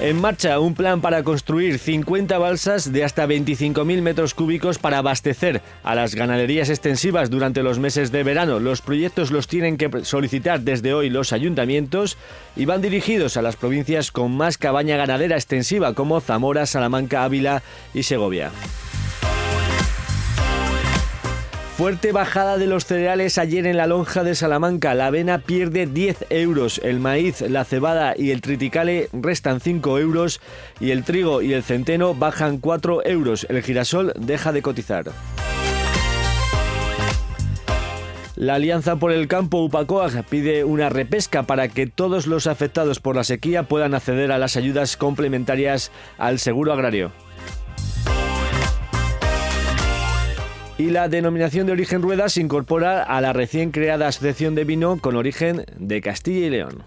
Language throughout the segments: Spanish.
En marcha un plan para construir 50 balsas de hasta 25.000 metros cúbicos para abastecer a las ganaderías extensivas durante los meses de verano. Los proyectos los tienen que solicitar desde hoy los ayuntamientos y van dirigidos a las provincias con más cabaña ganadera extensiva como Zamora, Salamanca, Ávila y Segovia. Fuerte bajada de los cereales ayer en la lonja de Salamanca. La avena pierde 10 euros, el maíz, la cebada y el triticale restan 5 euros y el trigo y el centeno bajan 4 euros. El girasol deja de cotizar. La Alianza por el Campo Upacoag pide una repesca para que todos los afectados por la sequía puedan acceder a las ayudas complementarias al seguro agrario. Y la denominación de origen rueda se incorpora a la recién creada Asociación de Vino con origen de Castilla y León.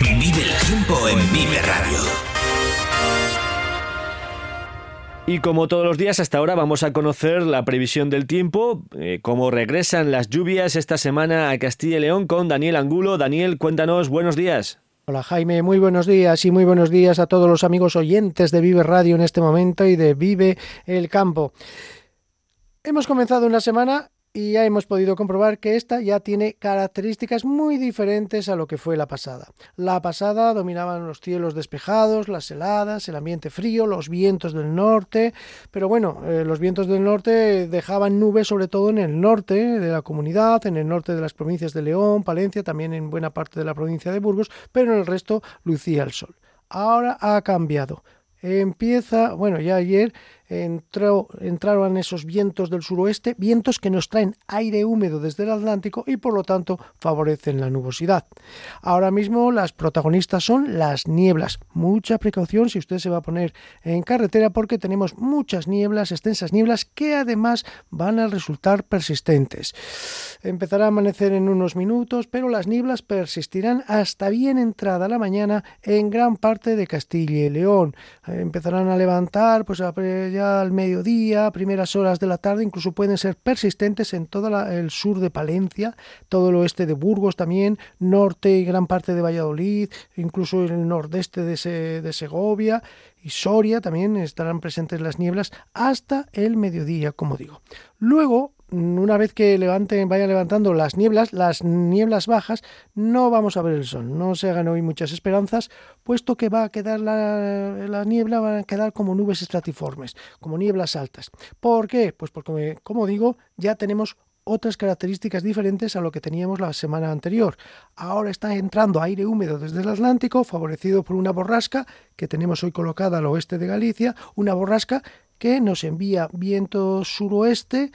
Vive el tiempo en Vive Radio. Y como todos los días hasta ahora vamos a conocer la previsión del tiempo, eh, cómo regresan las lluvias esta semana a Castilla y León con Daniel Angulo. Daniel, cuéntanos, buenos días. Hola Jaime, muy buenos días y muy buenos días a todos los amigos oyentes de Vive Radio en este momento y de Vive el Campo. Hemos comenzado una semana y ya hemos podido comprobar que esta ya tiene características muy diferentes a lo que fue la pasada. La pasada dominaban los cielos despejados, las heladas, el ambiente frío, los vientos del norte, pero bueno, eh, los vientos del norte dejaban nubes sobre todo en el norte de la comunidad, en el norte de las provincias de León, Palencia, también en buena parte de la provincia de Burgos, pero en el resto lucía el sol. Ahora ha cambiado. Empieza, bueno, ya ayer entraron esos vientos del suroeste, vientos que nos traen aire húmedo desde el Atlántico y por lo tanto favorecen la nubosidad. Ahora mismo las protagonistas son las nieblas. Mucha precaución si usted se va a poner en carretera porque tenemos muchas nieblas, extensas nieblas que además van a resultar persistentes. Empezará a amanecer en unos minutos, pero las nieblas persistirán hasta bien entrada la mañana en gran parte de Castilla y León. Empezarán a levantar pues a al mediodía, primeras horas de la tarde, incluso pueden ser persistentes en todo el sur de Palencia, todo el oeste de Burgos también, norte y gran parte de Valladolid, incluso el nordeste de, de Segovia y Soria también estarán presentes las nieblas hasta el mediodía, como digo. Luego, una vez que levante, vaya levantando las nieblas, las nieblas bajas, no vamos a ver el sol. No se hagan hoy muchas esperanzas, puesto que va a quedar la, niebla, va a quedar como nubes estratiformes, como nieblas altas. ¿Por qué? Pues porque, como digo, ya tenemos otras características diferentes a lo que teníamos la semana anterior. Ahora está entrando aire húmedo desde el Atlántico, favorecido por una borrasca que tenemos hoy colocada al oeste de Galicia, una borrasca que nos envía viento suroeste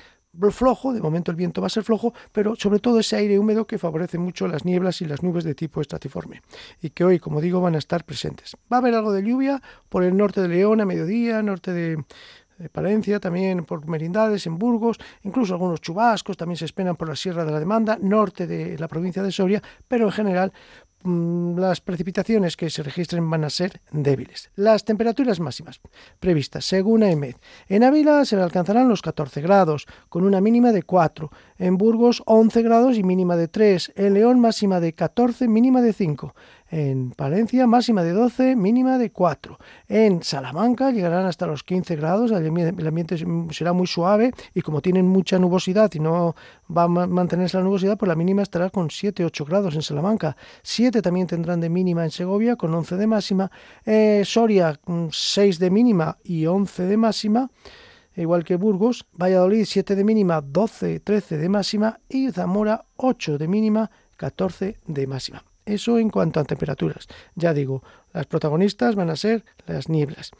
flojo, de momento el viento va a ser flojo, pero sobre todo ese aire húmedo que favorece mucho las nieblas y las nubes de tipo estratiforme, y que hoy, como digo, van a estar presentes. Va a haber algo de lluvia por el norte de León a mediodía, norte de, Palencia, también por Merindades, en Burgos, incluso algunos chubascos también se esperan por la Sierra de la Demanda, norte de la provincia de Soria, pero en general las precipitaciones que se registren van a ser débiles. Las temperaturas máximas previstas según AEMED. En Ávila se alcanzarán los 14 grados, con una mínima de 4. En Burgos 11 grados y mínima de 3. En León máxima de 14, mínima de 5. En Palencia máxima de 12, mínima de 4. En Salamanca llegarán hasta los 15 grados, el ambiente será muy suave y como tienen mucha nubosidad y no va a mantenerse la nubosidad, pues la mínima estará con 7-8 grados en Salamanca. 7 también tendrán de mínima en Segovia con 11 de máxima. Eh, Soria 6 de mínima y 11 de máxima igual que Burgos, Valladolid 7 de mínima, 12, 13 de máxima y Zamora 8 de mínima, 14 de máxima. Eso en cuanto a temperaturas. Ya digo, las protagonistas van a ser las nieblas.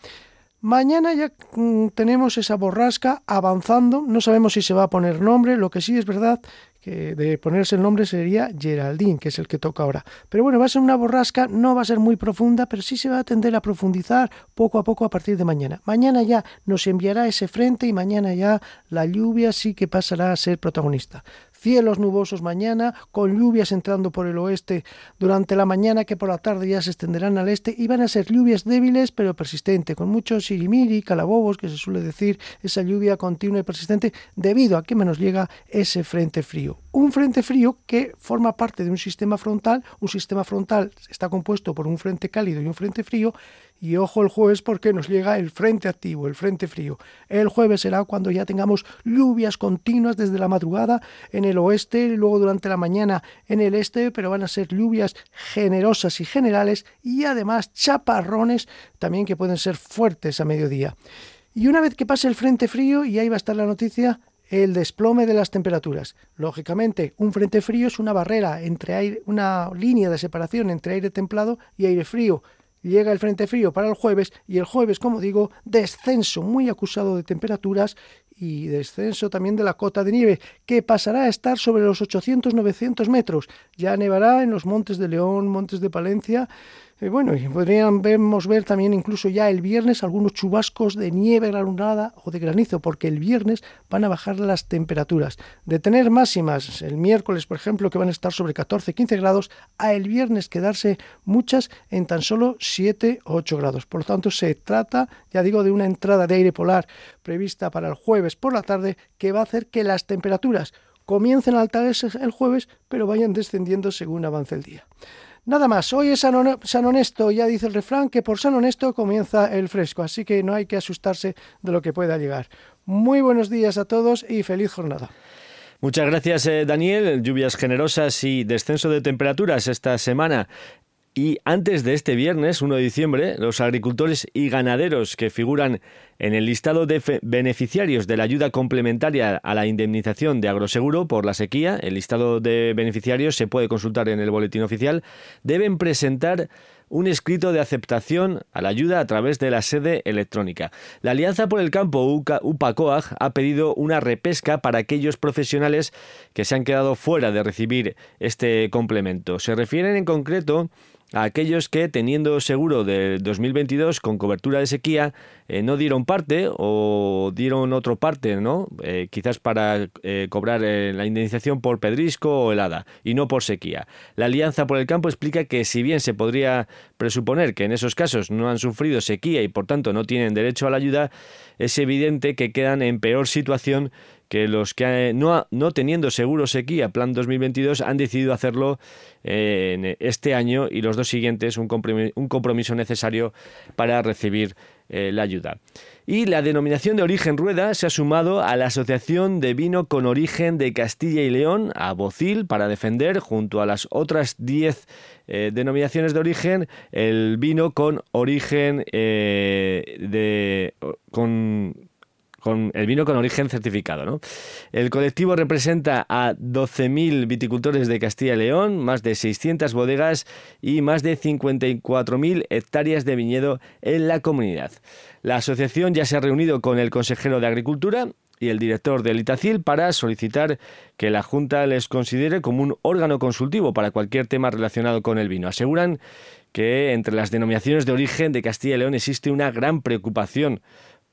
Mañana ya mm, tenemos esa borrasca avanzando, no sabemos si se va a poner nombre, lo que sí es verdad que de ponerse el nombre sería Geraldine, que es el que toca ahora. Pero bueno, va a ser una borrasca, no va a ser muy profunda, pero sí se va a tender a profundizar poco a poco a partir de mañana. Mañana ya nos enviará ese frente y mañana ya la lluvia sí que pasará a ser protagonista. Cielos nubosos mañana, con lluvias entrando por el oeste durante la mañana que por la tarde ya se extenderán al este y van a ser lluvias débiles pero persistentes, con mucho sirimiri, calabobos, que se suele decir, esa lluvia continua y persistente debido a que menos llega ese frente frío. Un frente frío que forma parte de un sistema frontal, un sistema frontal está compuesto por un frente cálido y un frente frío y ojo el jueves porque nos llega el frente activo, el frente frío. El jueves será cuando ya tengamos lluvias continuas desde la madrugada en el oeste, y luego durante la mañana en el este, pero van a ser lluvias generosas y generales y además chaparrones también que pueden ser fuertes a mediodía. Y una vez que pase el frente frío, y ahí va a estar la noticia, el desplome de las temperaturas. Lógicamente, un frente frío es una barrera entre aire, una línea de separación entre aire templado y aire frío llega el frente frío para el jueves y el jueves, como digo, descenso muy acusado de temperaturas y descenso también de la cota de nieve, que pasará a estar sobre los 800-900 metros. Ya nevará en los montes de León, montes de Palencia, eh, bueno, y podríamos ver también incluso ya el viernes algunos chubascos de nieve granulada o de granizo, porque el viernes van a bajar las temperaturas. De tener máximas el miércoles, por ejemplo, que van a estar sobre 14-15 grados, a el viernes quedarse muchas en tan solo 7 8 grados. Por lo tanto, se trata, ya digo, de una entrada de aire polar prevista para el jueves por la tarde que va a hacer que las temperaturas comiencen a altarse el jueves, pero vayan descendiendo según avance el día. Nada más, hoy es San, Honesto, ya dice el refrán que por San Honesto comienza el fresco, así que no hay que asustarse de lo que pueda llegar. Muy buenos días a todos y feliz jornada. Muchas gracias, eh, Daniel. Lluvias generosas y descenso de temperaturas esta semana y antes de este viernes, 1 de diciembre, los agricultores y ganaderos que figuran en el listado de beneficiarios de la ayuda complementaria a la indemnización de agroseguro por la sequía, el listado de beneficiarios se puede consultar en el boletín oficial, deben presentar un escrito de aceptación a la ayuda a través de la sede electrónica. La Alianza por el Campo, UPACOAG, ha pedido una repesca para aquellos profesionales que se han quedado fuera de recibir este complemento. Se refieren en concreto a aquellos que, teniendo seguro de 2022 con cobertura de sequía, eh, no dieron parte o dieron otro parte, ¿no? Eh, quizás para eh, cobrar la indemnización por pedrisco o helada y no por sequía. La Alianza por el Campo explica que si bien se podría presuponer que en esos casos no han sufrido sequía y por tanto no tienen derecho a la ayuda, es evidente que quedan en peor situación que los que eh, no, no teniendo seguro sequía Plan 2022 han decidido hacerlo eh, en este año y los dos siguientes un compromiso, necesario para recibir eh, la ayuda. Y la denominación de origen Rueda se ha sumado a la Asociación de Vino con Origen de Castilla y León, a Bocil, para defender, junto a las otras 10 denominaciones de origen, el vino con origen de. con con el vino con origen certificado. ¿no? El colectivo representa a 12.000 viticultores de Castilla y León, más de 600 bodegas y más de 54.000 hectáreas de viñedo en la comunidad. La asociación ya se ha reunido con el consejero de Agricultura y el director del Itacil para solicitar que la Junta les considere como un órgano consultivo para cualquier tema relacionado con el vino. Aseguran que entre las denominaciones de origen de Castilla y León existe una gran preocupación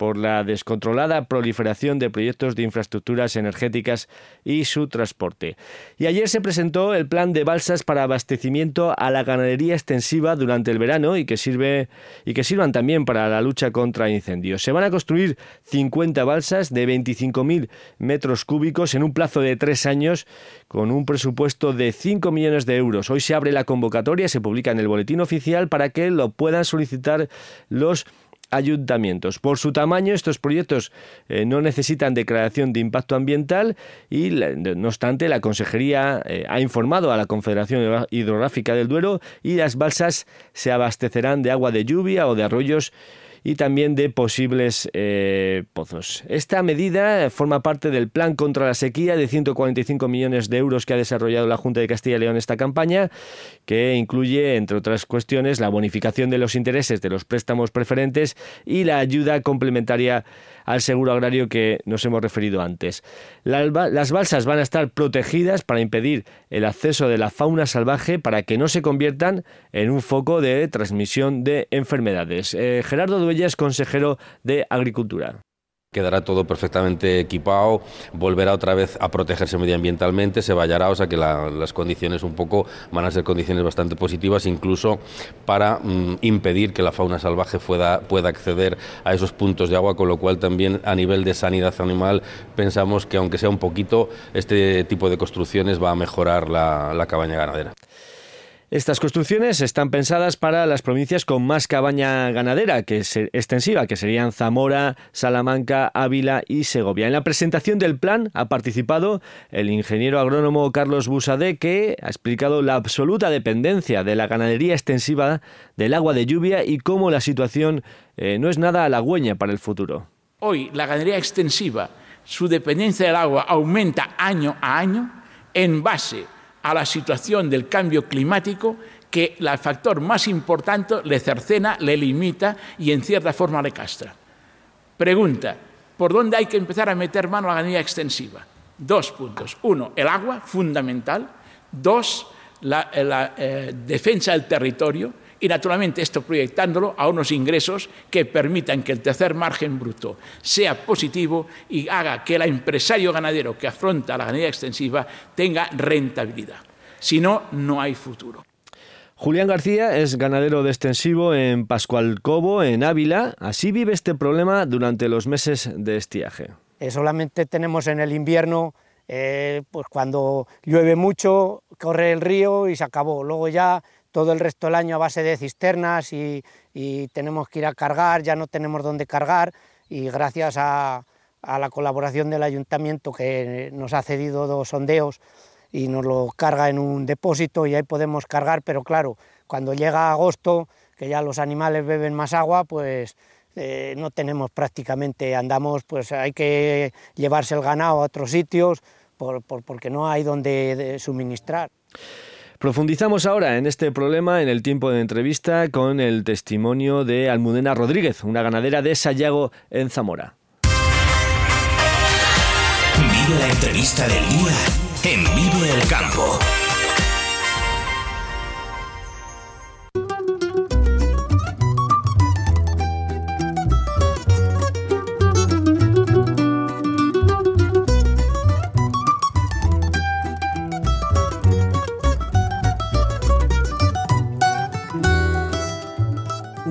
por la descontrolada proliferación de proyectos de infraestructuras energéticas y su transporte. Y ayer se presentó el plan de balsas para abastecimiento a la ganadería extensiva durante el verano y que sirve y que sirvan también para la lucha contra incendios. Se van a construir 50 balsas de 25.000 metros cúbicos en un plazo de tres años con un presupuesto de 5 millones de euros. Hoy se abre la convocatoria, se publica en el boletín oficial para que lo puedan solicitar los ayuntamientos. Por su tamaño, estos proyectos eh, no necesitan declaración de impacto ambiental y, no obstante, la Consejería eh, ha informado a la Confederación Hidrográfica del Duero y las balsas se abastecerán de agua de lluvia o de arroyos y también de posibles eh, pozos. Esta medida forma parte del plan contra la sequía de 145 millones de euros que ha desarrollado la Junta de Castilla y León esta campaña, que incluye, entre otras cuestiones, la bonificación de los intereses de los préstamos preferentes y la ayuda complementaria al seguro agrario que nos hemos referido antes. Las balsas van a estar protegidas para impedir el acceso de la fauna salvaje para que no se conviertan en un foco de transmisión de enfermedades. Eh, Gerardo Duelles, consejero de Agricultura. Quedará todo perfectamente equipado, volverá otra vez a protegerse medioambientalmente, se vallará, o sea que las condiciones un poco van a ser condiciones bastante positivas, incluso para mm, impedir que la fauna salvaje pueda, pueda acceder a esos puntos de agua, con lo cual también a nivel de sanidad animal pensamos que aunque sea un poquito, este tipo de construcciones va a mejorar la cabaña ganadera. Estas construcciones están pensadas para las provincias con más cabaña ganadera, que es extensiva, que serían Zamora, Salamanca, Ávila y Segovia. En la presentación del plan ha participado el ingeniero agrónomo Carlos Busade, que ha explicado la absoluta dependencia de la ganadería extensiva del agua de lluvia y cómo la situación eh, no es nada halagüeña para el futuro. Hoy la ganadería extensiva, su dependencia del agua aumenta año a año en base a la situación del cambio climático que el factor más importante le cercena, le limita y en cierta forma le castra. Pregunta, ¿por dónde hay que empezar a meter mano a la ganadería extensiva? Dos puntos. Uno, el agua, fundamental. Dos, la, eh, defensa del territorio y naturalmente esto proyectándolo a unos ingresos que permitan que el tercer margen bruto sea positivo y haga que el empresario ganadero que afronta la ganadería extensiva tenga rentabilidad. Si no, no hay futuro. Julián García es ganadero de extensivo en Pascual Cobo, en Ávila. Así vive este problema durante los meses de estiaje. Eh, solamente tenemos en el invierno, eh, pues cuando llueve mucho, corre el río y se acabó. Luego ya todo el resto del año a base de cisternas y, tenemos que ir a cargar, ya no tenemos dónde cargar y gracias a, la colaboración del ayuntamiento que nos ha cedido dos sondeos y nos lo carga en un depósito y ahí podemos cargar, pero claro, cuando llega agosto, que ya los animales beben más agua, pues eh, no tenemos prácticamente, andamos, pues hay que llevarse el ganado a otros sitios porque no hay donde suministrar. Profundizamos ahora en este problema en el tiempo de entrevista con el testimonio de Almudena Rodríguez, una ganadera de Sayago en Zamora. Vive la entrevista del día en Vivo el Campo.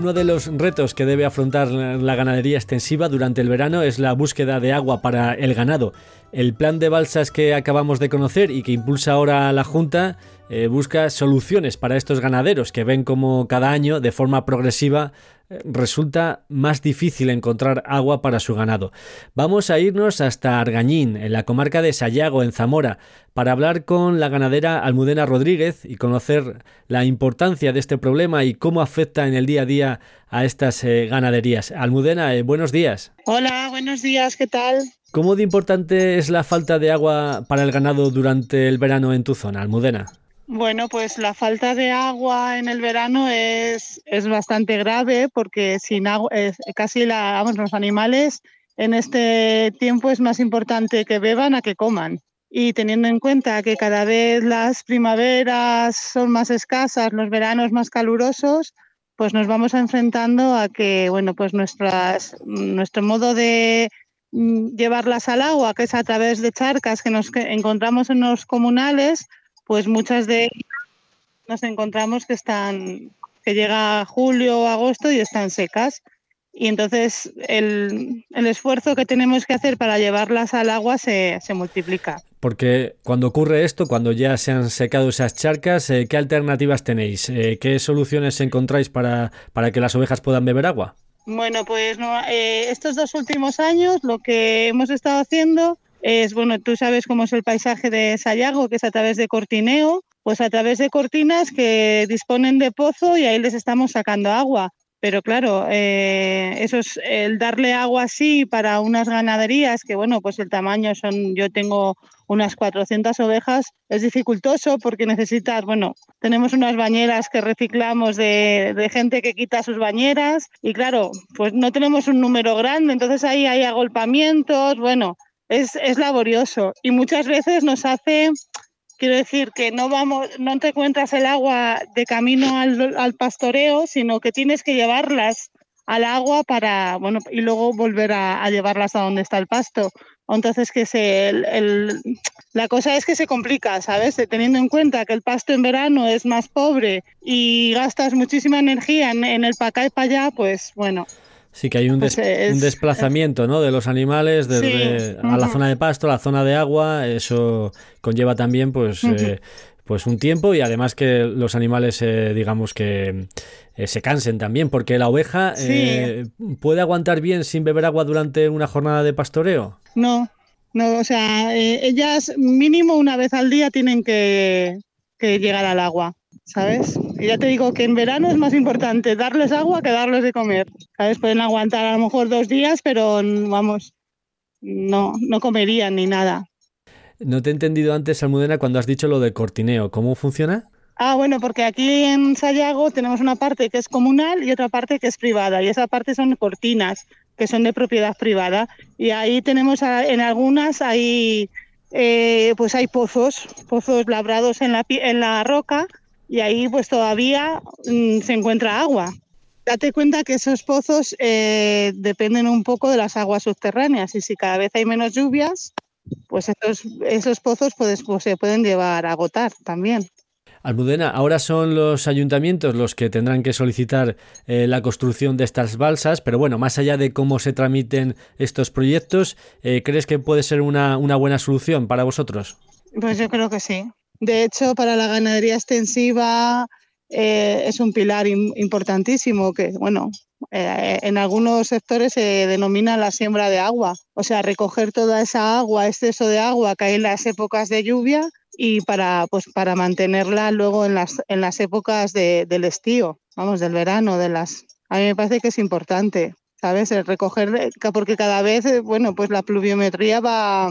Uno de los retos que debe afrontar la ganadería extensiva durante el verano es la búsqueda de agua para el ganado. El plan de balsas que acabamos de conocer y que impulsa ahora la Junta eh, busca soluciones para estos ganaderos que ven como cada año, de forma progresiva, resulta más difícil encontrar agua para su ganado. Vamos a irnos hasta Argañín, en la comarca de Sayago, en Zamora, para hablar con la ganadera Almudena Rodríguez y conocer la importancia de este problema y cómo afecta en el día a día a estas eh, ganaderías. Almudena, buenos días. Hola, buenos días, ¿qué tal? ¿Cómo de importante es la falta de agua para el ganado durante el verano en tu zona, Almudena? Bueno, pues la falta de agua en el verano es, es bastante grave porque sin agua, casi la, vamos, los animales en este tiempo es más importante que beban a que coman. Y teniendo en cuenta que cada vez las primaveras son más escasas, los veranos más calurosos, pues nos vamos enfrentando a que, bueno, pues nuestras, nuestro modo de mm, llevarlas al agua, que es a través de charcas que nos encontramos en los comunales, pues muchas de ellas nos encontramos que están, que llega julio o agosto y están secas. Y entonces el, el, esfuerzo que tenemos que hacer para llevarlas al agua se, se, multiplica. Porque cuando ocurre esto, cuando ya se han secado esas charcas, eh, ¿qué alternativas tenéis? Eh, ¿Qué soluciones encontráis para, para que las ovejas puedan beber agua? Bueno, pues no, eh, estos dos últimos años lo que hemos estado haciendo es, bueno, tú sabes cómo es el paisaje de Sayago, que es a través de cortineo, pues a través de cortinas que disponen de pozo y ahí les estamos sacando agua. Pero claro, eh, eso es el darle agua así para unas ganaderías que, bueno, pues el tamaño son, yo tengo unas 400 ovejas, es dificultoso porque necesitas, bueno, tenemos unas bañeras que reciclamos de, de, gente que quita sus bañeras y claro, pues no tenemos un número grande, entonces ahí hay agolpamientos, bueno, es, es laborioso y muchas veces nos hace Quiero decir que no vamos, no te encuentras el agua de camino al, al pastoreo, sino que tienes que llevarlas al agua para, bueno, y luego volver a, llevarlas a donde está el pasto. Entonces, que se, el, el, la cosa es que se complica, ¿sabes? Teniendo en cuenta que el pasto en verano es más pobre y gastas muchísima energía en, en el para acá y para allá, pues bueno, Sí, que hay un, des pues es, un desplazamiento ¿no? de los animales desde sí. a la zona de pasto, a la zona de agua. Eso conlleva también pues, uh -huh. eh, pues un tiempo y además que los animales, eh, digamos que eh, se cansen también, porque la oveja sí. Eh, puede aguantar bien sin beber agua durante una jornada de pastoreo. No, no, o sea, ellas mínimo una vez al día tienen que, que llegar al agua. ¿Sabes? Y ya te digo que en verano es más importante darles agua que darles de comer, ¿sabes? Pueden aguantar a lo mejor dos días, pero vamos, no, no comerían ni nada. No te he entendido antes, Almudena, cuando has dicho lo de cortineo. ¿Cómo funciona? Ah, bueno, porque aquí en Sayago tenemos una parte que es comunal y otra parte que es privada. Y esa parte son cortinas, que son de propiedad privada. Y ahí tenemos, en algunas, hay, eh, pues hay pozos, pozos labrados en la, en la roca y ahí pues todavía mmm, se encuentra agua. Date cuenta que esos pozos eh, dependen un poco de las aguas subterráneas y si cada vez hay menos lluvias, pues esos, esos pozos pues, pues, se pueden llevar a agotar también. Almudena, ahora son los ayuntamientos los que tendrán que solicitar eh, la construcción de estas balsas, pero bueno, más allá de cómo se tramiten estos proyectos, eh, ¿crees que puede ser una, una buena solución para vosotros? Pues yo creo que sí. De hecho, para la ganadería extensiva eh, es un pilar importantísimo que, bueno, eh, en algunos sectores se denomina la siembra de agua, o sea, recoger toda esa agua, exceso de agua que hay en las épocas de lluvia y para, pues, para mantenerla luego en las, en las épocas de, del estío, vamos, del verano, de las... A mí me parece que es importante, ¿sabes? El recoger, porque cada vez, bueno, pues la pluviometría va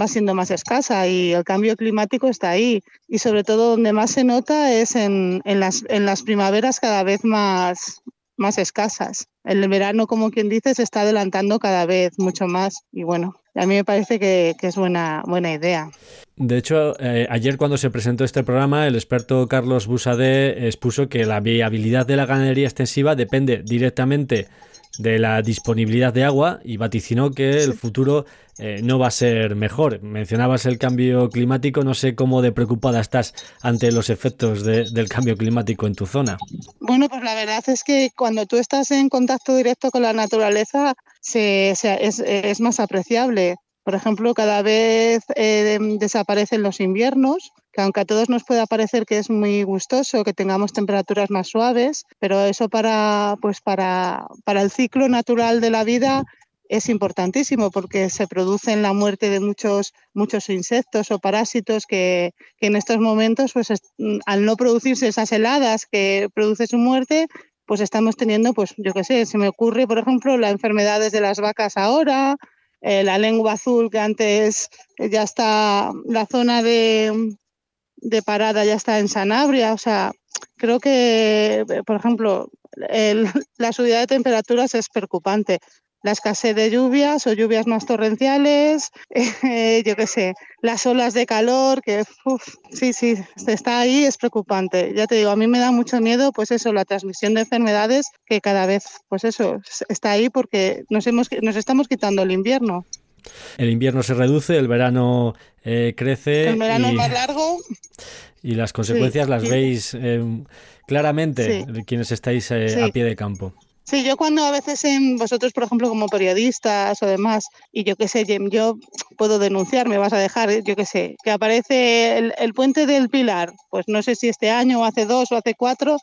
va siendo más escasa y el cambio climático está ahí. Y sobre todo donde más se nota es en, en, las, en las primaveras cada vez más, más escasas. El verano, como quien dice, se está adelantando cada vez mucho más. Y bueno, a mí me parece que, que es buena, buena idea. De hecho, eh, ayer cuando se presentó este programa, el experto Carlos Busadé expuso que la viabilidad de la ganadería extensiva depende directamente de la disponibilidad de agua y vaticinó que el futuro eh, no va a ser mejor. Mencionabas el cambio climático, no sé cómo de preocupada estás ante los efectos de, del cambio climático en tu zona. Bueno, pues la verdad es que cuando tú estás en contacto directo con la naturaleza se, se, es, es más apreciable. Por ejemplo, cada vez eh, desaparecen los inviernos, que aunque a todos nos pueda parecer que es muy gustoso que tengamos temperaturas más suaves, pero eso para, pues para, para el ciclo natural de la vida es importantísimo porque se produce la muerte de muchos, muchos insectos o parásitos que, que en estos momentos, pues, es, al no producirse esas heladas que produce su muerte, pues estamos teniendo, pues yo qué sé, se me ocurre, por ejemplo, las enfermedades de las vacas ahora, eh, la lengua azul que antes ya está, la zona de, de parada ya está en Sanabria, o sea, creo que, por ejemplo, la subida de temperaturas es preocupante. La escasez de lluvias o lluvias más torrenciales, eh, yo qué sé, las olas de calor, que sí, sí, está ahí, es preocupante. Ya te digo, a mí me da mucho miedo, pues eso, la transmisión de enfermedades que cada vez, pues eso, está ahí porque nos, hemos, nos estamos quitando el invierno. El invierno se reduce, el verano eh, crece. El verano es más largo. Y las consecuencias las veis eh, claramente quienes estáis a pie de campo. Sí, yo cuando a veces en vosotros, por ejemplo, como periodistas o demás, y yo qué sé, yo puedo denunciar, me vas a dejar, yo qué sé, que aparece el, puente del Pilar, pues no sé si este año o hace dos o hace cuatro,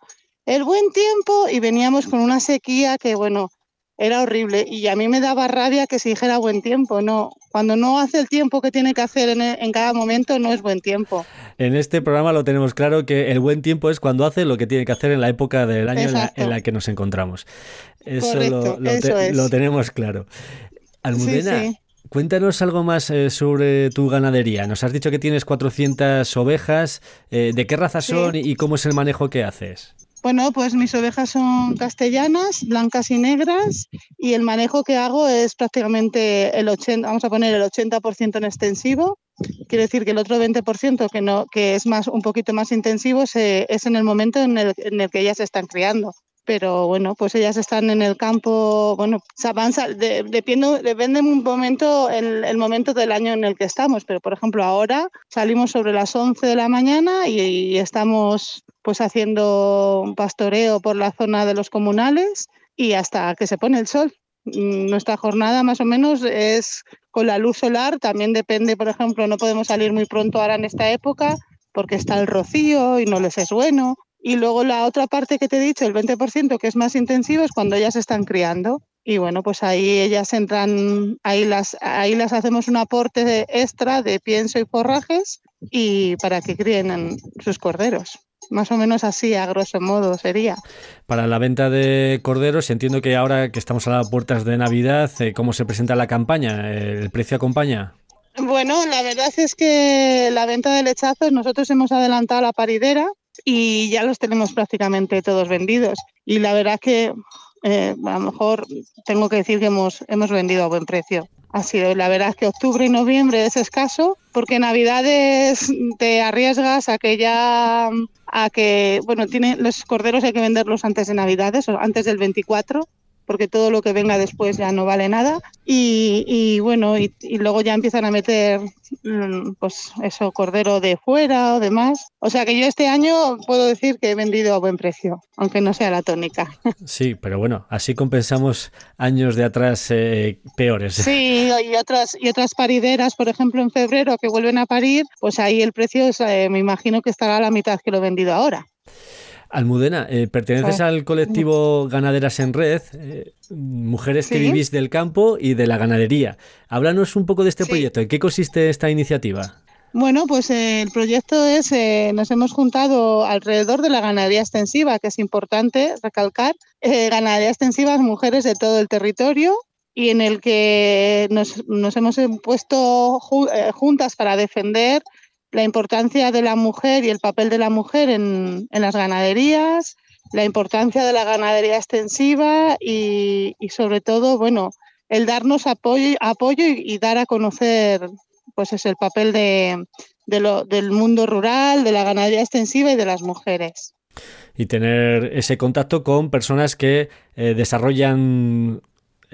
el buen tiempo y veníamos con una sequía que, bueno, era horrible y a mí me daba rabia que se dijera buen tiempo. No, cuando no hace el tiempo que tiene que hacer en, cada momento no es buen tiempo. En este programa lo tenemos claro que el buen tiempo es cuando hace lo que tiene que hacer en la época del año en la, que nos encontramos. Eso, lo, tenemos claro. Almudena, Cuéntanos algo más eh, sobre tu ganadería. Nos has dicho que tienes 400 ovejas. Eh, ¿De qué raza son y cómo es el manejo que haces? Bueno, pues mis ovejas son castellanas, blancas y negras, y el manejo que hago es prácticamente el 80, vamos a poner el 80% en extensivo. Quiere decir que el otro 20% que no, que es más un poquito más intensivo, es en el momento en el, en el que ellas se están criando pero bueno, pues ellas están en el campo, bueno, se avanza, depende, depende un momento, el, el, momento del año en el que estamos, pero por ejemplo ahora salimos sobre las 11 de la mañana y estamos pues haciendo un pastoreo por la zona de los comunales y hasta que se pone el sol. Mm, nuestra jornada más o menos es con la luz solar, también depende, por ejemplo, no podemos salir muy pronto ahora en esta época porque está el rocío y no les es bueno. Y luego la otra parte que te he dicho, el 20% que es más intensivo, es cuando ellas están criando. Y bueno, pues ahí ellas entran, ahí las, ahí las hacemos un aporte extra de pienso y forrajes y para que críen sus corderos. Más o menos así, a grosso modo, sería. Para la venta de corderos, entiendo que ahora que estamos a las puertas de Navidad, eh, ¿cómo se presenta la campaña? ¿El precio acompaña? Bueno, la verdad es que la venta de lechazos, nosotros hemos adelantado la paridera y ya los tenemos prácticamente todos vendidos. Y la verdad que eh, a lo mejor tengo que decir que hemos, hemos vendido a buen precio. Ha sido, la verdad que octubre y noviembre es escaso, porque Navidades te arriesgas a que ya, a que, bueno, tiene, los corderos hay que venderlos antes de Navidades o antes del 24, porque todo lo que venga después ya no vale nada. Y, bueno, y, luego ya empiezan a meter, mm, pues eso, cordero de fuera o demás. O sea que yo este año puedo decir que he vendido a buen precio, aunque no sea la tónica. Sí, pero bueno, así compensamos años de atrás eh, peores. Sí, y otras, y otras parideras, por ejemplo, en febrero que vuelven a parir, pues ahí el precio eh, me imagino que estará a la mitad que lo he vendido ahora. Almudena, eh, perteneces al colectivo Ganaderas en Red, eh, mujeres que vivís del campo y de la ganadería. Háblanos un poco de este proyecto. ¿En qué consiste esta iniciativa? Bueno, pues eh, el proyecto es, nos hemos juntado alrededor de la ganadería extensiva, que es importante recalcar, ganadería extensiva, mujeres de todo el territorio y en el que nos, nos hemos puesto juntas para defender la importancia de la mujer y el papel de la mujer en, las ganaderías, la importancia de la ganadería extensiva y, sobre todo, bueno, el darnos apoyo, apoyo y, dar a conocer pues es el papel de, lo, del mundo rural, de la ganadería extensiva y de las mujeres. Y tener ese contacto con personas que eh, desarrollan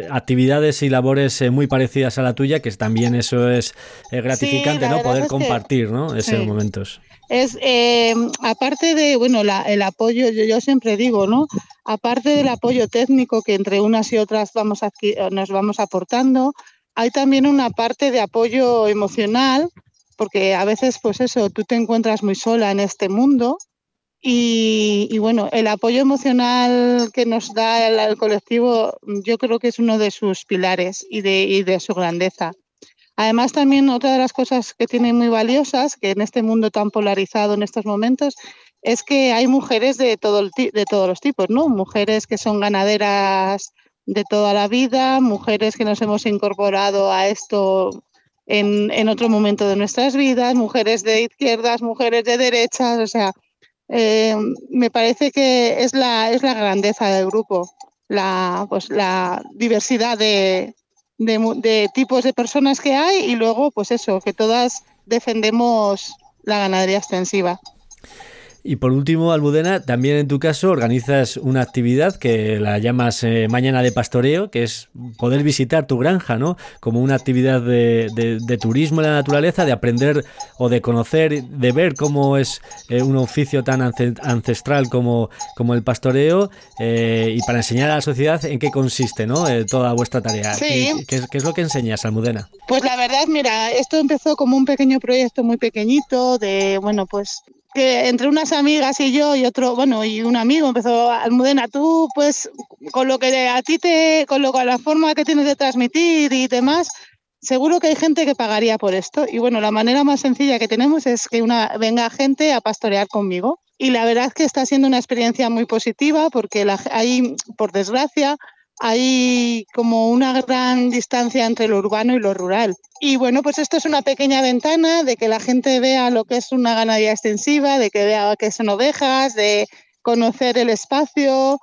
actividades y labores eh, muy parecidas a la tuya, que también eso es eh, gratificante, ¿no? Poder compartir, ¿no? Esos momentos. Es, eh, aparte de, bueno, el apoyo, yo, siempre digo, ¿no? Aparte del apoyo técnico que entre unas y otras vamos nos vamos aportando, hay también una parte de apoyo emocional, porque a veces, pues eso, tú te encuentras muy sola en este mundo y, bueno, el apoyo emocional que nos da el, colectivo yo creo que es uno de sus pilares y de, de su grandeza. Además, también otra de las cosas que tiene muy valiosas, que en este mundo tan polarizado en estos momentos, es que hay mujeres de, todo de todos los tipos, ¿no? Mujeres que son ganaderas de toda la vida, mujeres que nos hemos incorporado a esto en, en otro momento de nuestras vidas, mujeres de izquierdas, mujeres de derechas, o sea, eh, me parece que es la, es la grandeza del grupo. la, pues, la diversidad de, de, tipos de personas que hay y luego, pues eso, que todas defendemos la ganadería extensiva. Y por último, Almudena, también en tu caso organizas una actividad que la llamas eh, Mañana de Pastoreo, que es poder visitar tu granja, ¿no? Como una actividad de, turismo en la naturaleza, de aprender o de conocer, de ver cómo es eh, un oficio tan ancestral como, como el pastoreo eh, y para enseñar a la sociedad en qué consiste, ¿no? toda vuestra tarea. ¿Qué, qué, es lo que enseñas, Almudena? Pues la verdad, mira, esto empezó como un pequeño proyecto muy pequeñito de, bueno, pues que entre unas amigas y yo y otro, bueno, y un amigo empezó, Almudena, tú pues con lo que a ti te, con, lo, con la forma que tienes de transmitir y demás, seguro que hay gente que pagaría por esto. Y bueno, la manera más sencilla que tenemos es que una, venga gente a pastorear conmigo. Y la verdad que está siendo una experiencia muy positiva porque la, hay, por desgracia, hay como una gran distancia entre lo urbano y lo rural. Y bueno, pues esto es una pequeña ventana de que la gente vea lo que es una ganadería extensiva, de que vea qué son ovejas, de conocer el espacio.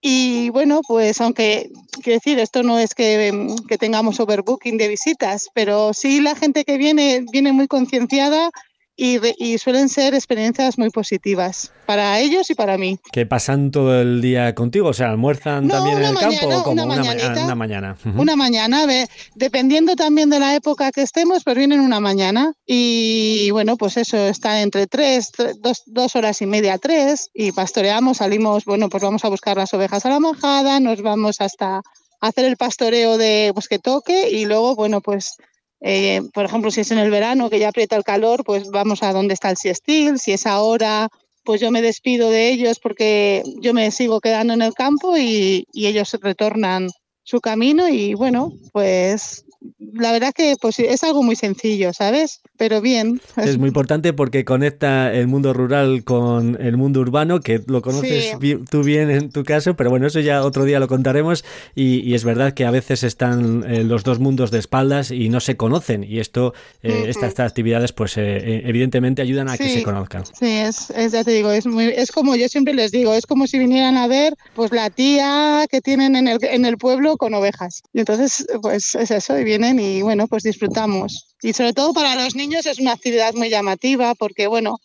Y bueno, pues aunque, quiero decir, esto no es que, que tengamos overbooking de visitas, pero sí la gente que viene viene muy concienciada y, suelen ser experiencias muy positivas para ellos y para mí. ¿Que pasan todo el día contigo? O sea, ¿almuerzan también en el campo o como una, una, mañana? Una mañana, dependiendo también de la época que estemos, pues vienen una mañana y bueno, pues eso, está entre tres, dos, dos horas y media, tres y pastoreamos, salimos, bueno, pues vamos a buscar las ovejas a la majada, nos vamos hasta hacer el pastoreo de pues que toque y luego, bueno, pues eh, por ejemplo, si es en el verano que ya aprieta el calor, pues vamos a donde está el siestil. Si es ahora, pues yo me despido de ellos porque yo me sigo quedando en el campo y, y ellos retornan su camino y bueno, pues la verdad que pues, es algo muy sencillo, ¿sabes? Pero bien. Es muy importante porque conecta el mundo rural con el mundo urbano, que lo conoces tú bien en tu caso, pero bueno, eso ya otro día lo contaremos y, es verdad que a veces están eh, los dos mundos de espaldas y no se conocen y esto, eh, estas, actividades pues eh, evidentemente ayudan a que se conozcan. Sí, es, ya te digo, es, muy, es como yo siempre les digo, es como si vinieran a ver pues la tía que tienen en el, en el pueblo con ovejas. Y entonces pues es eso, y vienen y bueno, pues disfrutamos. Y sobre todo para los niños es una actividad muy llamativa porque bueno,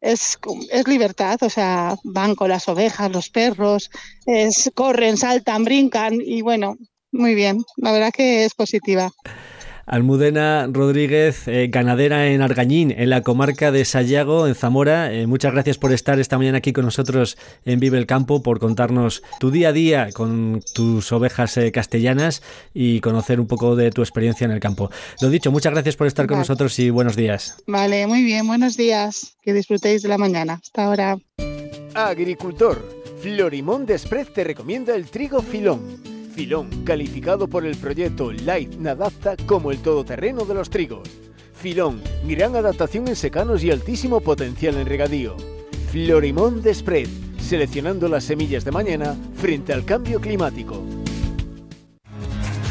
es, es libertad, o sea, van con las ovejas, los perros, es, corren, saltan, brincan y bueno, muy bien, la verdad que es positiva. Almudena Rodríguez, eh, ganadera en Argañín, en la comarca de Sayago, en Zamora. Eh, muchas gracias por estar esta mañana aquí con nosotros en Vive el Campo, por contarnos tu día a día con tus ovejas eh, castellanas y conocer un poco de tu experiencia en el campo. Lo dicho, muchas gracias por estar con nosotros y buenos días. Vale, muy bien, buenos días. Que disfrutéis de la mañana. Hasta ahora. Agricultor, Florimón Desprez te recomienda el trigo filón Filón, calificado por el proyecto Light Nadapta como el todoterreno de los trigos. Filón, gran adaptación en secanos y altísimo potencial en regadío. Florimón de Spread, seleccionando las semillas de mañana frente al cambio climático.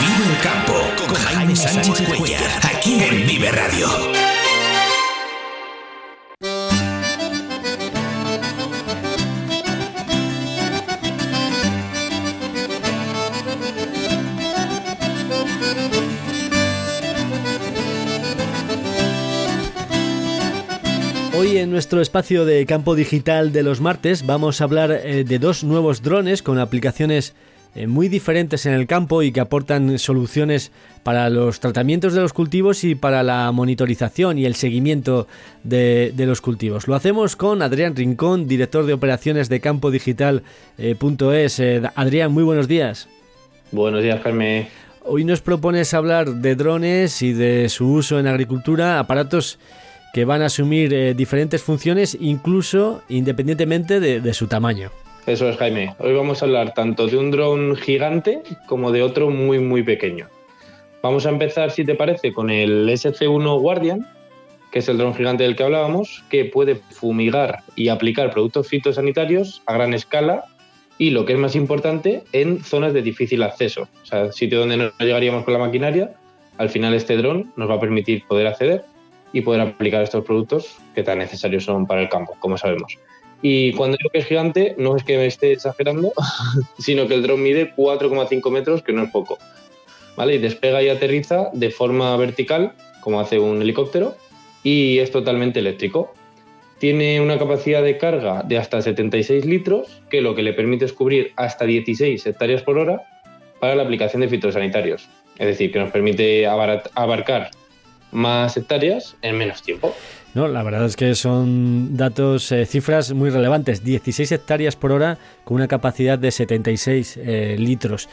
Vive el campo con Jaime Sánchez Cuellar, aquí en Vive Radio. Hoy en nuestro espacio de campo digital de los martes vamos a hablar eh, de dos nuevos drones con aplicaciones eh, muy diferentes en el campo y que aportan soluciones para los tratamientos de los cultivos y para la monitorización y el seguimiento de, los cultivos. Lo hacemos con Adrián Rincón, director de operaciones de campodigital.es. Eh, Adrián, muy buenos días. Buenos días, Jaime. Hoy nos propones hablar de drones y de su uso en agricultura, aparatos que van a asumir eh, diferentes funciones, incluso independientemente de, su tamaño. Eso es, Jaime. Hoy vamos a hablar tanto de un dron gigante como de otro muy, muy pequeño. Vamos a empezar, si te parece, con el SC1 Guardian, que es el dron gigante del que hablábamos, que puede fumigar y aplicar productos fitosanitarios a gran escala y, lo que es más importante, en zonas de difícil acceso. O sea, sitio donde no llegaríamos con la maquinaria, al final este dron nos va a permitir poder acceder y poder aplicar estos productos que tan necesarios son para el campo, como sabemos. Y cuando digo que es gigante, no es que me esté exagerando, sino que el dron mide 4,5 metros, que no es poco. ¿Vale? Y despega y aterriza de forma vertical, como hace un helicóptero, y es totalmente eléctrico. Tiene una capacidad de carga de hasta 76 litros, que lo que le permite es cubrir hasta 16 hectáreas por hora para la aplicación de fitosanitarios. Es decir, que nos permite abarcar más hectáreas en menos tiempo. No, la verdad es que son datos, eh, cifras muy relevantes. 16 hectáreas por hora con una capacidad de 76 eh, litros.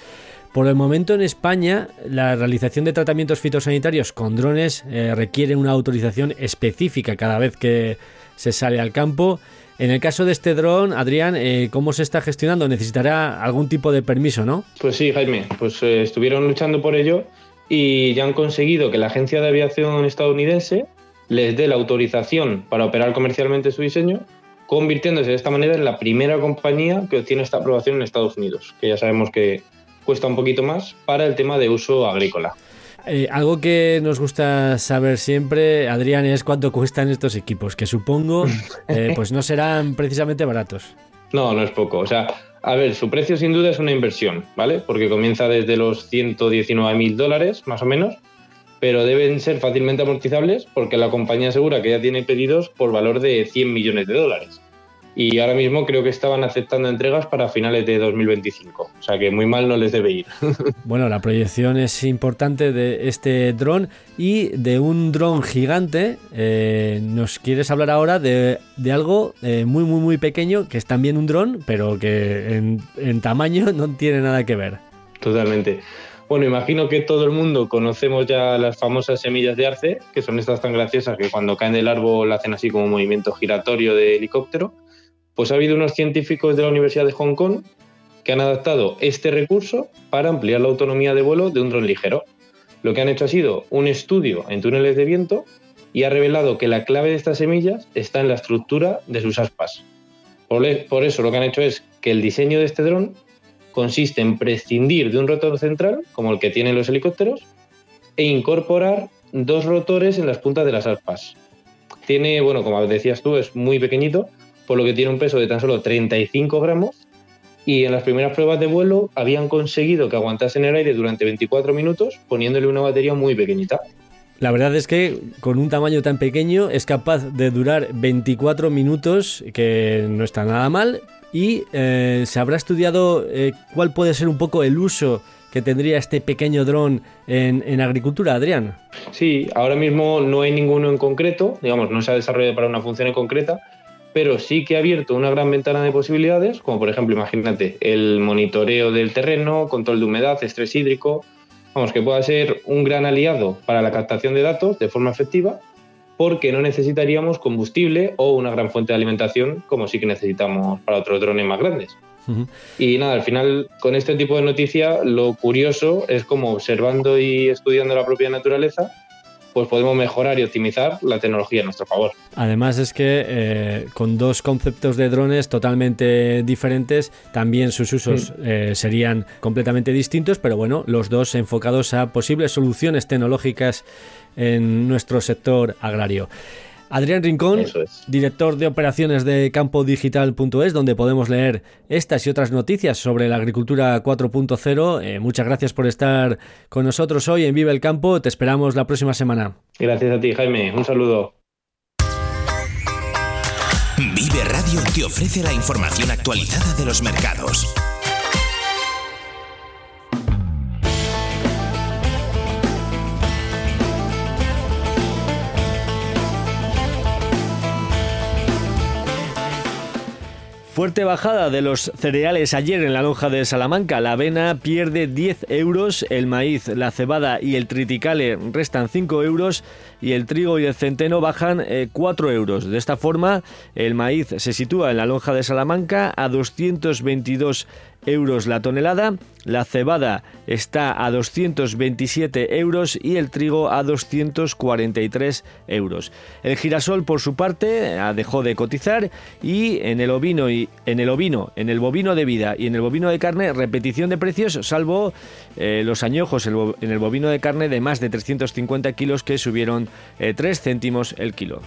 Por el momento en España, la realización de tratamientos fitosanitarios con drones eh, requiere una autorización específica cada vez que se sale al campo. En el caso de este dron, Adrián, ¿cómo se está gestionando? Necesitará algún tipo de permiso, ¿no? Pues sí, Jaime, pues estuvieron luchando por ello y ya han conseguido que la Agencia de Aviación estadounidense les dé la autorización para operar comercialmente su diseño, convirtiéndose de esta manera en la primera compañía que obtiene esta aprobación en Estados Unidos, que ya sabemos que cuesta un poquito más para el tema de uso agrícola. Eh, algo que nos gusta saber siempre, Adrián, es cuánto cuestan estos equipos, que supongo eh, pues no serán precisamente baratos. No, no es poco. O sea, a ver, su precio sin duda es una inversión, ¿vale? Porque comienza desde los 119 mil dólares, más o menos, pero deben ser fácilmente amortizables porque la compañía asegura que ya tiene pedidos por valor de 100 millones de dólares y ahora mismo creo que estaban aceptando entregas para finales de 2025. O sea que muy mal no les debe ir. bueno, la proyección es importante de este dron y de un dron gigante. Eh, nos quieres hablar ahora de, algo eh, muy, muy, muy pequeño, que es también un dron, pero que en, en tamaño no tiene nada que ver. Totalmente. Bueno, imagino que todo el mundo conocemos ya las famosas semillas de arce, que son estas tan graciosas que cuando caen del árbol hacen así como un movimiento giratorio de helicóptero. Pues ha habido unos científicos de la Universidad de Hong Kong que han adaptado este recurso para ampliar la autonomía de vuelo de un dron ligero. Lo que han hecho ha sido un estudio en túneles de viento y ha revelado que la clave de estas semillas está en la estructura de sus aspas. Por, eso lo que han hecho es que el diseño de este dron consiste en prescindir de un rotor central, como el que tienen los helicópteros, e incorporar dos rotores en las puntas de las aspas. Tiene, bueno, como decías tú, es muy pequeñito, por lo que tiene un peso de tan solo 35 gramos y en las primeras pruebas de vuelo habían conseguido que aguantase en el aire durante 24 minutos poniéndole una batería muy pequeñita. La verdad es que con un tamaño tan pequeño es capaz de durar 24 minutos, que no está nada mal, y eh, se habrá estudiado eh, cuál puede ser un poco el uso que tendría este pequeño dron en, en, agricultura, Adrián. Sí, ahora mismo no hay ninguno en concreto, digamos, no se ha desarrollado para una función en concreta, pero sí que ha abierto una gran ventana de posibilidades, como por ejemplo, imagínate, el monitoreo del terreno, control de humedad, estrés hídrico, vamos, que pueda ser un gran aliado para la captación de datos de forma efectiva, porque no necesitaríamos combustible o una gran fuente de alimentación como sí que necesitamos para otros drones más grandes. Y nada, al final, con este tipo de noticia, lo curioso es como observando y estudiando la propia naturaleza, pues podemos mejorar y optimizar la tecnología a nuestro favor. Además es que eh, con dos conceptos de drones totalmente diferentes, también sus usos eh, serían completamente distintos, pero bueno, los dos enfocados a posibles soluciones tecnológicas en nuestro sector agrario. Adrián Rincón, director de operaciones de campodigital.es, donde podemos leer estas y otras noticias sobre la agricultura 4.0. Eh, muchas gracias por estar con nosotros hoy en Vive el Campo. Te esperamos la próxima semana. Gracias a ti, Jaime. Un saludo. Vive Radio te ofrece la información actualizada de los mercados Fuerte bajada de los cereales ayer en la lonja de Salamanca. La avena pierde 10 euros, el maíz, la cebada y el triticale restan 5 euros y el trigo y el centeno bajan 4 eh, euros. De esta forma, el maíz se sitúa en la lonja de Salamanca a 222 euros la tonelada, la cebada está a 227 euros y el trigo a 243 euros. El girasol, por su parte, dejó de cotizar y en el ovino y en el ovino, en el bovino de vida y en el bovino de carne, repetición de precios, salvo eh, los añojos en el bovino de carne de más de 350 kilos que subieron 3 eh, céntimos el kilo.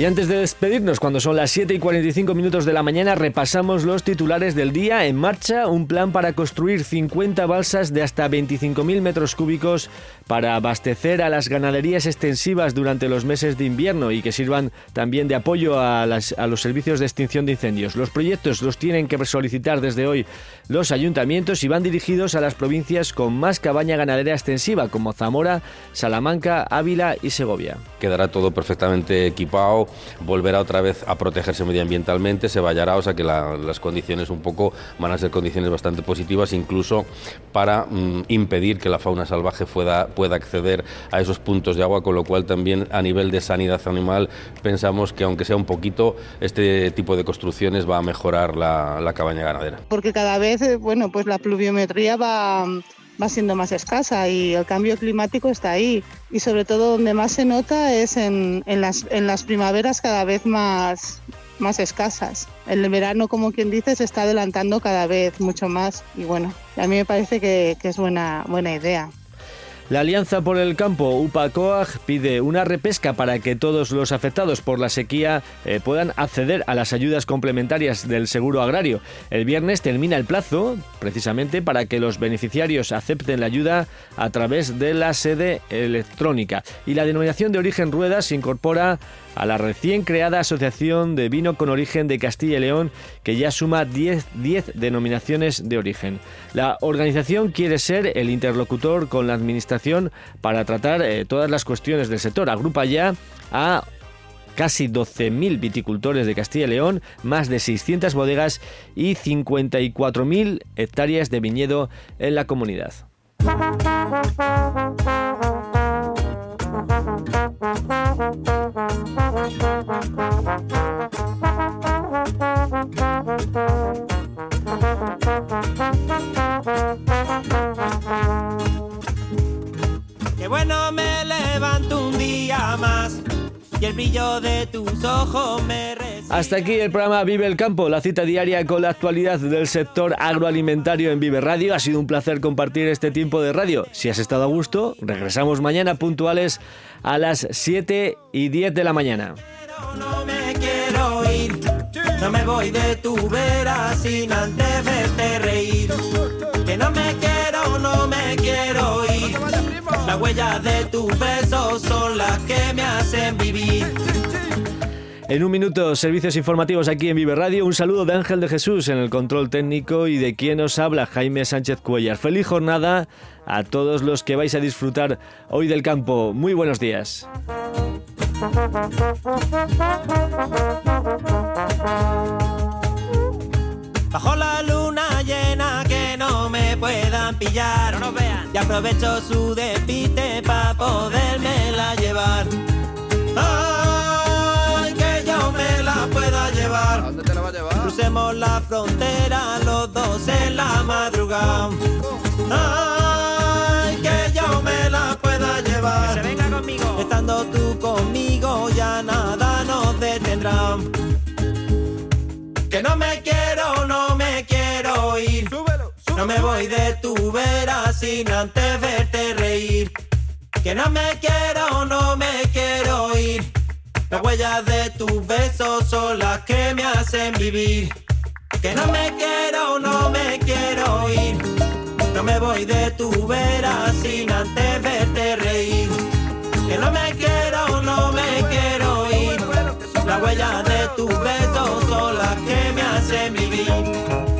Y antes de despedirnos, cuando son las 7 y 45 minutos de la mañana, repasamos los titulares del día. En marcha, un plan para construir 50 balsas de hasta 25.000 metros cúbicos para abastecer a las ganaderías extensivas durante los meses de invierno y que sirvan también de apoyo a, a los servicios de extinción de incendios. Los proyectos los tienen que solicitar desde hoy los ayuntamientos y van dirigidos a las provincias con más cabaña ganadera extensiva, como Zamora, Salamanca, Ávila y Segovia. Quedará todo perfectamente equipado volverá otra vez a protegerse medioambientalmente, se vallará, o sea que las condiciones un poco van a ser condiciones bastante positivas, incluso para mm, impedir que la fauna salvaje pueda, pueda acceder a esos puntos de agua, con lo cual también a nivel de sanidad animal pensamos que aunque sea un poquito, este tipo de construcciones va a mejorar la, la cabaña ganadera. Porque cada vez, eh, bueno, pues la pluviometría va va siendo más escasa y el cambio climático está ahí. Y sobre todo donde más se nota es en, en, las, en las primaveras cada vez más, más escasas. El verano, como quien dice, se está adelantando cada vez mucho más y bueno, a mí me parece que, que es buena, buena idea. La Alianza por el Campo, UPA-COAG, pide una repesca para que todos los afectados por la sequía eh, puedan acceder a las ayudas complementarias del seguro agrario. El viernes termina el plazo, precisamente, para que los beneficiarios acepten la ayuda a través de la sede electrónica. Y la denominación de origen Ruedas incorpora a la recién creada Asociación de Vino con Origen de Castilla y León, que ya suma 10, denominaciones de origen. La organización quiere ser el interlocutor con la Administración para tratar eh, todas las cuestiones del sector. Agrupa ya a casi 12.000 viticultores de Castilla y León, más de 600 bodegas y 54.000 hectáreas de viñedo en la comunidad. Qué el brillo de tus ojos me Hasta aquí el programa Vive el Campo, la cita diaria con la actualidad del sector agroalimentario en Vive Radio. Ha sido un placer compartir este tiempo de radio. Si has estado a gusto, regresamos mañana puntuales a las 7 y 10 de la mañana. No me quiero ir, no me voy de tu vera sin antes verte reír. Que no me quiero, no me quiero ir. Las huellas de tus besos son las que me hacen vivir. En un minuto, servicios informativos aquí en Vive Radio. Un saludo de Ángel de Jesús en el control técnico y de quien os habla Jaime Sánchez Cuellar. Feliz jornada a todos los que vais a disfrutar hoy del campo. Muy buenos días. Bajo la luna llena que no me puedan pillar. No nos. Y aprovecho su despite para poderme la llevar. dónde te la va a llevar? Crucemos la frontera los dos en la madrugada. Ay, que yo me la pueda llevar. Que se venga conmigo. Estando tú conmigo ya nada nos detendrá. Que no me quiero, no me quiero ir. Súbelo, súbelo. No me voy de tu sin antes verte reír. Que no me quiero, o no me quiero ir. Las huellas de tus besos son las que me hacen vivir. Que no me quiero, no me quiero ir. No me voy de tu vera sin antes verte reír. Que no me quiero, o no me quiero ir. Las huellas de tus besos son las que me hacen vivir.